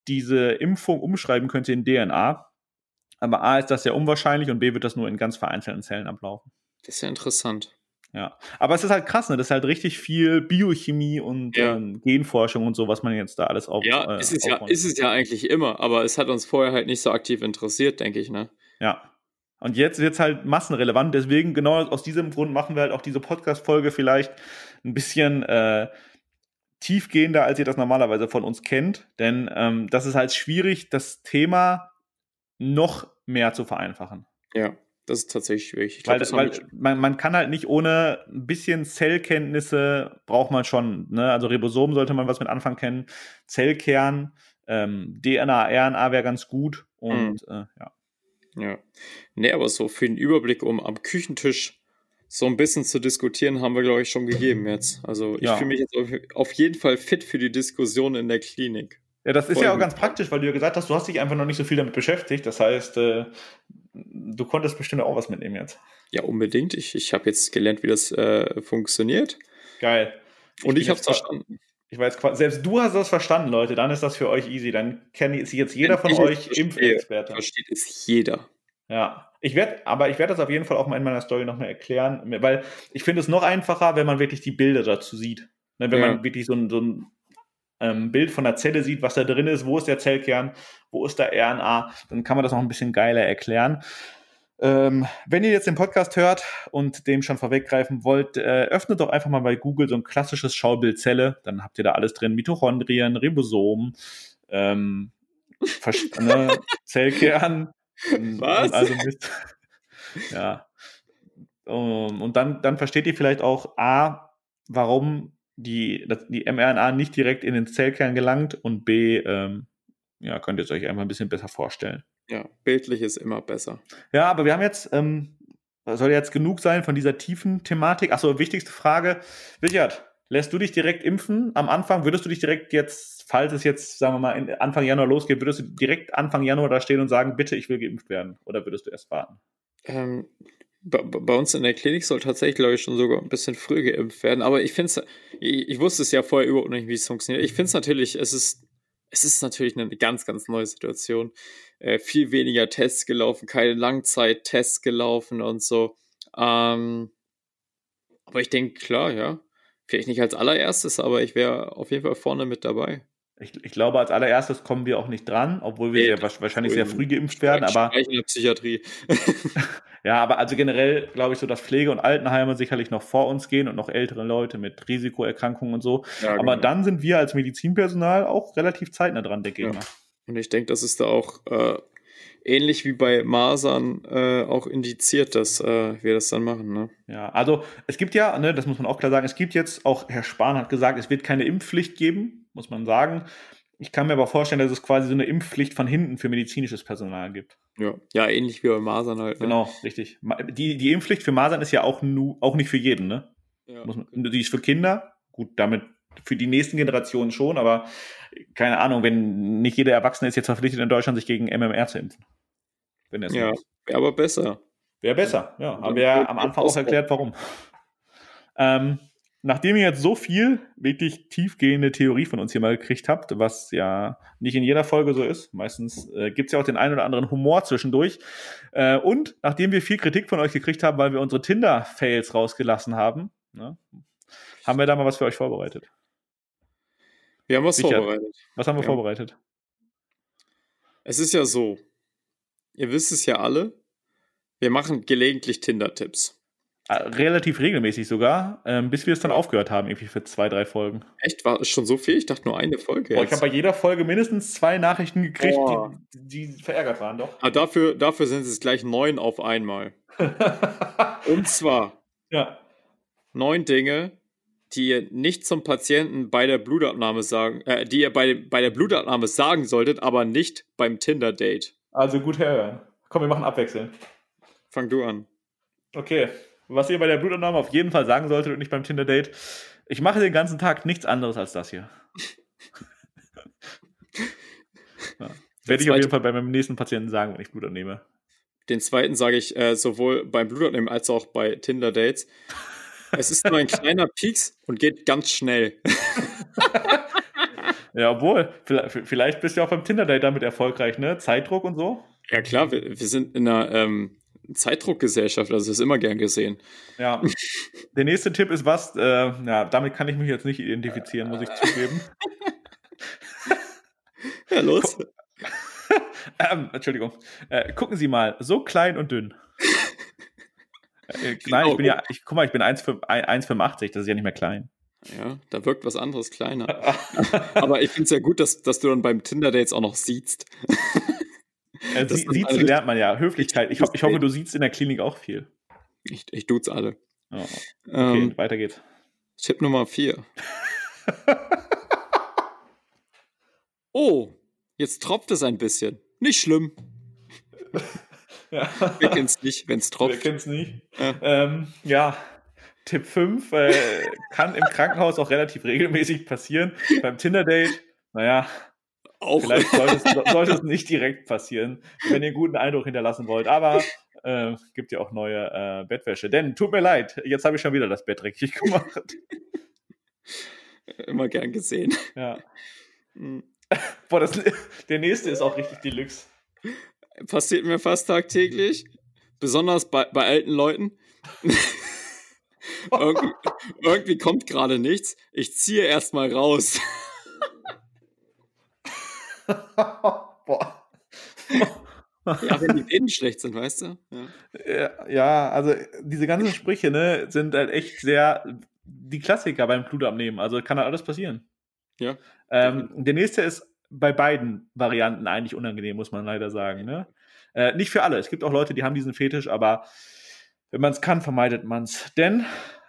diese Impfung umschreiben könnte in DNA. Aber A ist das ja unwahrscheinlich und B wird das nur in ganz vereinzelten Zellen ablaufen. Das ist ja interessant. Ja, aber es ist halt krass, ne? Das ist halt richtig viel Biochemie und Ja. ähm, Genforschung und so, was man jetzt da alles auf. Ja, äh, ist, es ja ist es ja eigentlich immer, aber es hat uns vorher halt nicht so aktiv interessiert, denke ich, ne? Ja. Und jetzt wird es halt massenrelevant. Deswegen, genau aus diesem Grund machen wir halt auch diese Podcast-Folge vielleicht ein bisschen äh, tiefgehender, als ihr das normalerweise von uns kennt. Denn ähm, das ist halt schwierig, das Thema noch mehr zu vereinfachen. Ja, das ist tatsächlich schwierig. Ich Weil, das haben weil wir- man, man kann halt nicht ohne ein bisschen Zellkenntnisse braucht man schon. Ne? Also Ribosom sollte man was mit Anfang kennen. Zellkern, ähm, DNA, RNA wäre ganz gut. Und Mhm. äh, ja. Ja. Nee, aber so für den Überblick, um am Küchentisch so ein bisschen zu diskutieren, haben wir, glaube ich, schon gegeben jetzt. Also ich Ja. fühle mich jetzt auf, auf jeden Fall fit für die Diskussion in der Klinik. Ja, das ist Voll ja auch ganz praktisch, weil du ja gesagt hast, du hast dich einfach noch nicht so viel damit beschäftigt. Das heißt, äh, du konntest bestimmt auch was mitnehmen jetzt. Ja, unbedingt. Ich, ich habe jetzt gelernt, wie das äh, funktioniert. Geil. Und ich habe es verstanden. Ich weiß, selbst du hast das verstanden, Leute. Dann ist das für euch easy. Dann kennt ist jetzt jeder von Wenn es euch Impfexperte. Versteht es jeder. Ja, ich werde, aber ich werde das auf jeden Fall auch mal in meiner Story nochmal erklären, weil ich finde es noch einfacher, wenn man wirklich die Bilder dazu sieht. Ne, wenn Ja. man wirklich so ein, so ein ähm, Bild von der Zelle sieht, was da drin ist, wo ist der Zellkern, wo ist der RNA, dann kann man das noch ein bisschen geiler erklären. Ähm, wenn ihr jetzt den Podcast hört und dem schon vorweggreifen wollt, äh, öffnet doch einfach mal bei Google so ein klassisches Schaubild Zelle, dann habt ihr da alles drin, Mitochondrien, Ribosomen, ähm, ne, Zellkern, Was? und Also Mist. ja. Um, und dann, dann versteht ihr vielleicht auch A, warum die, die mRNA nicht direkt in den Zellkern gelangt und B, ähm, ja, könnt ihr es euch einfach ein bisschen besser vorstellen. Ja, bildlich ist immer besser. Ja, aber wir haben jetzt, ähm, soll jetzt genug sein von dieser tiefen Thematik. Achso, wichtigste Frage. Richard, lässt du dich direkt impfen am Anfang? Würdest du dich direkt jetzt, falls es jetzt, sagen wir mal, Anfang Januar losgeht, würdest du direkt Anfang Januar da stehen und sagen, bitte, ich will geimpft werden? Oder würdest du erst warten? Ähm, bei, uns in der Klinik soll tatsächlich, glaube ich, schon sogar ein bisschen früh geimpft werden. Aber ich finde es, ich, ich wusste es ja vorher überhaupt nicht, wie es funktioniert. Ich finde es natürlich, es ist, es ist natürlich eine ganz, ganz neue Situation. Äh, viel weniger Tests gelaufen, keine Langzeittests gelaufen und so. Ähm, aber ich denke, klar, ja. Vielleicht nicht als allererstes, aber ich wäre auf jeden Fall vorne mit dabei. Ich, ich glaube, als allererstes kommen wir auch nicht dran, obwohl wir Nee, sehr, wahrscheinlich sehr früh. geimpft werden. Aber in der Psychiatrie. ja, aber also generell glaube ich so, dass Pflege- und Altenheime sicherlich noch vor uns gehen und noch ältere Leute mit Risikoerkrankungen und so. Ja, aber genau. dann sind wir als Medizinpersonal auch relativ zeitnah dran, denke ich Ja. mal. Und ich denke, das ist da auch äh, ähnlich wie bei Masern äh, auch indiziert, dass äh, wir das dann machen. Ne? Ja, also es gibt ja, ne, das muss man auch klar sagen, es gibt jetzt auch, Herr Spahn hat gesagt, es wird keine Impfpflicht geben, muss man sagen. Ich kann mir aber vorstellen, dass es quasi so eine Impfpflicht von hinten für medizinisches Personal gibt. Ja. ja, ähnlich wie bei Masern halt. Ne? Genau, richtig. Die, die Impfpflicht für Masern ist ja auch, nu, auch nicht für jeden, ne? Ja. Muss man, die ist für Kinder, gut, damit für die nächsten Generationen schon, aber keine Ahnung, wenn nicht jeder Erwachsene ist jetzt verpflichtet in Deutschland, sich gegen MMR zu impfen. Wenn er Ja, wäre aber besser. Wäre besser, ja. Dann Haben wir ja am Anfang auch erklärt, warum. Ähm, nachdem ihr jetzt so viel wirklich tiefgehende Theorie von uns hier mal gekriegt habt, was ja nicht in jeder Folge so ist, meistens äh, gibt es ja auch den einen oder anderen Humor zwischendurch. Äh, und nachdem wir viel Kritik von euch gekriegt haben, weil wir unsere Tinder-Fails rausgelassen haben, ne, haben wir da mal was für euch vorbereitet. Wir haben was Sicher. vorbereitet. Was haben wir Ja. vorbereitet? Es ist ja so, ihr wisst es ja alle, wir machen gelegentlich Tinder-Tipps. Äh, relativ regelmäßig sogar, ähm, bis wir es dann aufgehört haben, irgendwie für zwei, drei Folgen. Echt, war es schon so viel? Ich dachte nur eine Folge. Boah, ich habe bei jeder Folge mindestens zwei Nachrichten gekriegt, die, die verärgert waren, doch. Aber dafür, dafür sind es gleich neun auf einmal. Und zwar ja. neun Dinge, die ihr nicht zum Patienten bei der Blutabnahme sagen, äh, die ihr bei, bei der Blutabnahme sagen solltet, aber nicht beim Tinder-Date. Also gut hören. Komm, wir machen abwechselnd. Fang du an. Okay. Was ihr bei der Blutentnahme auf jeden Fall sagen solltet und nicht beim Tinder-Date. Ich mache den ganzen Tag nichts anderes als das hier. Werde ich auf jeden Fall bei meinem nächsten Patienten sagen, wenn ich Blut abnehme. Den zweiten sage ich äh, sowohl beim Blutabnehmen als auch bei Tinder-Dates. Es ist nur ein kleiner Pieks und geht ganz schnell. ja, obwohl, vielleicht bist du auch beim Tinder-Date damit erfolgreich, ne? Zeitdruck und so. Ja, klar, wir, wir sind in einer ähm, Zeitdruckgesellschaft, also ist immer gern gesehen. Ja. Der nächste Tipp ist was, äh, ja, damit kann ich mich jetzt nicht identifizieren, muss ich zugeben. Ja, los. ähm, Entschuldigung. Äh, gucken Sie mal, so klein und dünn. äh, nein, ich bin ja, ich, guck mal, ich bin 1,85, das ist ja nicht mehr klein. Ja, da wirkt was anderes kleiner. Aber ich finde es ja gut, dass, dass du dann beim Tinder-Dates auch noch siehst. Äh, sie, siezen lernt man ja. Höflichkeit. Ich, ho ich hoffe, du siehst in der Klinik auch viel. Ich, ich duze alle. Oh. Okay, ähm, weiter geht's. Tipp Nummer 4. oh, jetzt tropft es ein bisschen. Nicht schlimm. ja. Wir kennen es nicht, wenn es tropft. Wir kennen es nicht. Ja. Ähm, ja. Tipp 5 äh, kann im Krankenhaus auch relativ regelmäßig passieren. Beim Tinder-Date, naja, auch. Vielleicht sollte es, sollte es, nicht direkt passieren, wenn ihr einen guten Eindruck hinterlassen wollt. Aber äh, gibt ja auch neue äh, Bettwäsche. Denn tut mir leid, jetzt habe ich schon wieder das Bett dreckig gemacht. Immer gern gesehen. Ja. Hm. Boah, das, der nächste ist auch richtig Deluxe. Passiert mir fast tagtäglich. Besonders bei, bei alten Leuten. irgendwie, irgendwie kommt gerade nichts. Ich ziehe erstmal raus. Boah. ja, wenn die Innen schlecht sind, weißt du? Ja. ja. also diese ganzen Sprüche, ne, sind halt echt sehr die Klassiker beim Blutabnehmen. Also kann halt alles passieren. Ja. Ähm, der nächste ist bei beiden Varianten eigentlich unangenehm, muss man leider sagen. Ne? Äh, nicht für alle. Es gibt auch Leute, die haben diesen Fetisch, aber wenn man es kann, vermeidet man es. Denn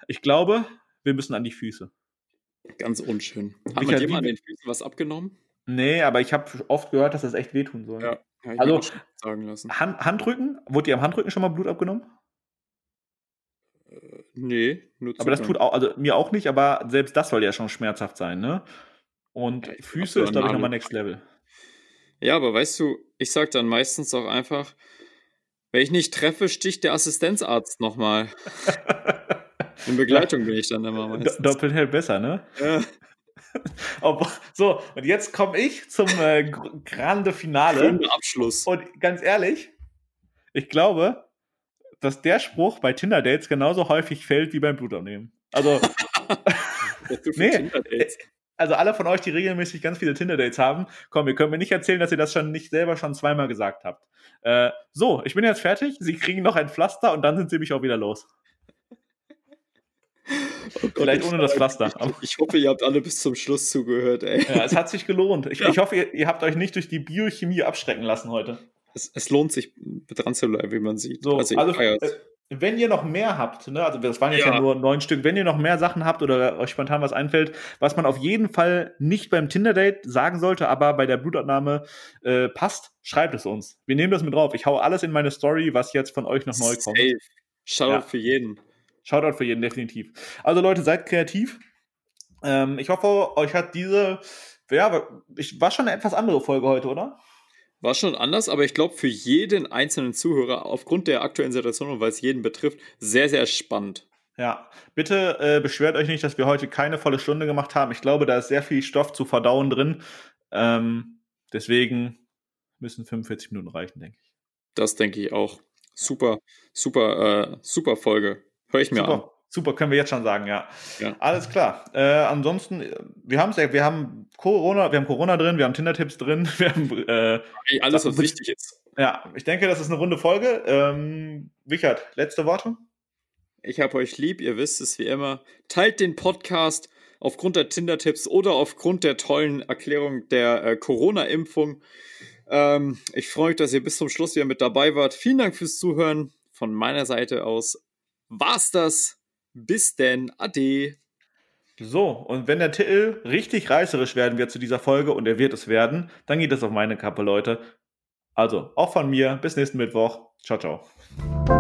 ich glaube, wir müssen an die Füße. Ganz unschön. Haben wir dir mal an den Füßen was abgenommen? Nee, aber ich habe oft gehört, dass das echt wehtun soll. Ja, also, sagen lassen. Hand, Handrücken? Wurde dir am Handrücken schon mal Blut abgenommen? Äh, nee, nur Aber das tut auch, also mir auch nicht, aber selbst das soll ja schon schmerzhaft sein, ne? Und ja, Füße ist, glaube ich, nochmal Next Level. Ja, aber weißt du, ich sag dann meistens auch einfach, wenn ich nicht treffe, sticht der Assistenzarzt nochmal. In Begleitung bin ich dann immer meistens. Doppelt hält besser, ne? Ja. so, und jetzt komme ich zum äh, Grande Finale. Schöner Abschluss. Und ganz ehrlich, ich glaube, dass der Spruch bei Tinder-Dates genauso häufig fällt wie beim Blutabnehmen. Also, nee, also alle von euch, die regelmäßig ganz viele Tinder-Dates haben, komm, ihr könnt mir nicht erzählen, dass ihr das schon nicht selber schon zweimal gesagt habt. Äh, so, ich bin jetzt fertig. Sie kriegen noch ein Pflaster und dann sind sie mich auch wieder los. Oh Gott, Vielleicht ohne das Pflaster. Ich, ich, hoffe, ihr habt alle bis zum Schluss zugehört, ey. Ja, es hat sich gelohnt. Ich, ja. ich hoffe, ihr, ihr, habt euch nicht durch die Biochemie abschrecken lassen heute. Es, es lohnt sich, dran zu bleiben, wie man sieht. So, also, also äh, wenn ihr noch mehr habt, ne, also das waren jetzt ja. ja. nur neun Stück, wenn ihr noch mehr Sachen habt oder euch spontan was einfällt, was man auf jeden Fall nicht beim Tinder-Date sagen sollte, aber bei der Blutabnahme äh, passt, schreibt es uns. Wir nehmen das mit drauf. Ich hau alles in meine Story, was jetzt von euch noch neu kommt. Safe. Shoutout ja. für jeden. Shoutout für jeden, definitiv. Also Leute, seid kreativ. Ähm, ich hoffe, euch hat diese, ja, ich, war schon eine etwas andere Folge heute, oder? War schon anders, aber ich glaube für jeden einzelnen Zuhörer aufgrund der aktuellen Situation und weil es jeden betrifft, sehr, sehr spannend. Ja, bitte äh, beschwert euch nicht, dass wir heute keine volle Stunde gemacht haben. Ich glaube, da ist sehr viel Stoff zu verdauen drin. Ähm, deswegen müssen 45 Minuten reichen, denke ich. Das denke ich auch. Super, super, äh, super Folge. Höre ich mir Super. an. Super, können wir jetzt schon sagen, ja. ja. Alles klar. Äh, ansonsten, wir haben wir haben Corona, wir haben Corona drin, wir haben Tinder-Tipps drin, wir haben äh, hey, alles, was wichtig ist. Ja, ich denke, das ist eine runde Folge. Ähm, Richard, letzte Worte? Ich habe euch lieb, ihr wisst es wie immer. Teilt den Podcast aufgrund der Tinder-Tipps oder aufgrund der tollen Erklärung der äh, Corona-Impfung. Ähm, ich freue mich, dass ihr bis zum Schluss wieder mit dabei wart. Vielen Dank fürs Zuhören. Von meiner Seite aus war's das. Bis denn, ade. So, und wenn der Titel richtig reißerisch werden wird zu dieser Folge, und er wird es werden, dann geht es auf meine Kappe, Leute. Also, auch von mir, bis nächsten Mittwoch. Ciao, ciao.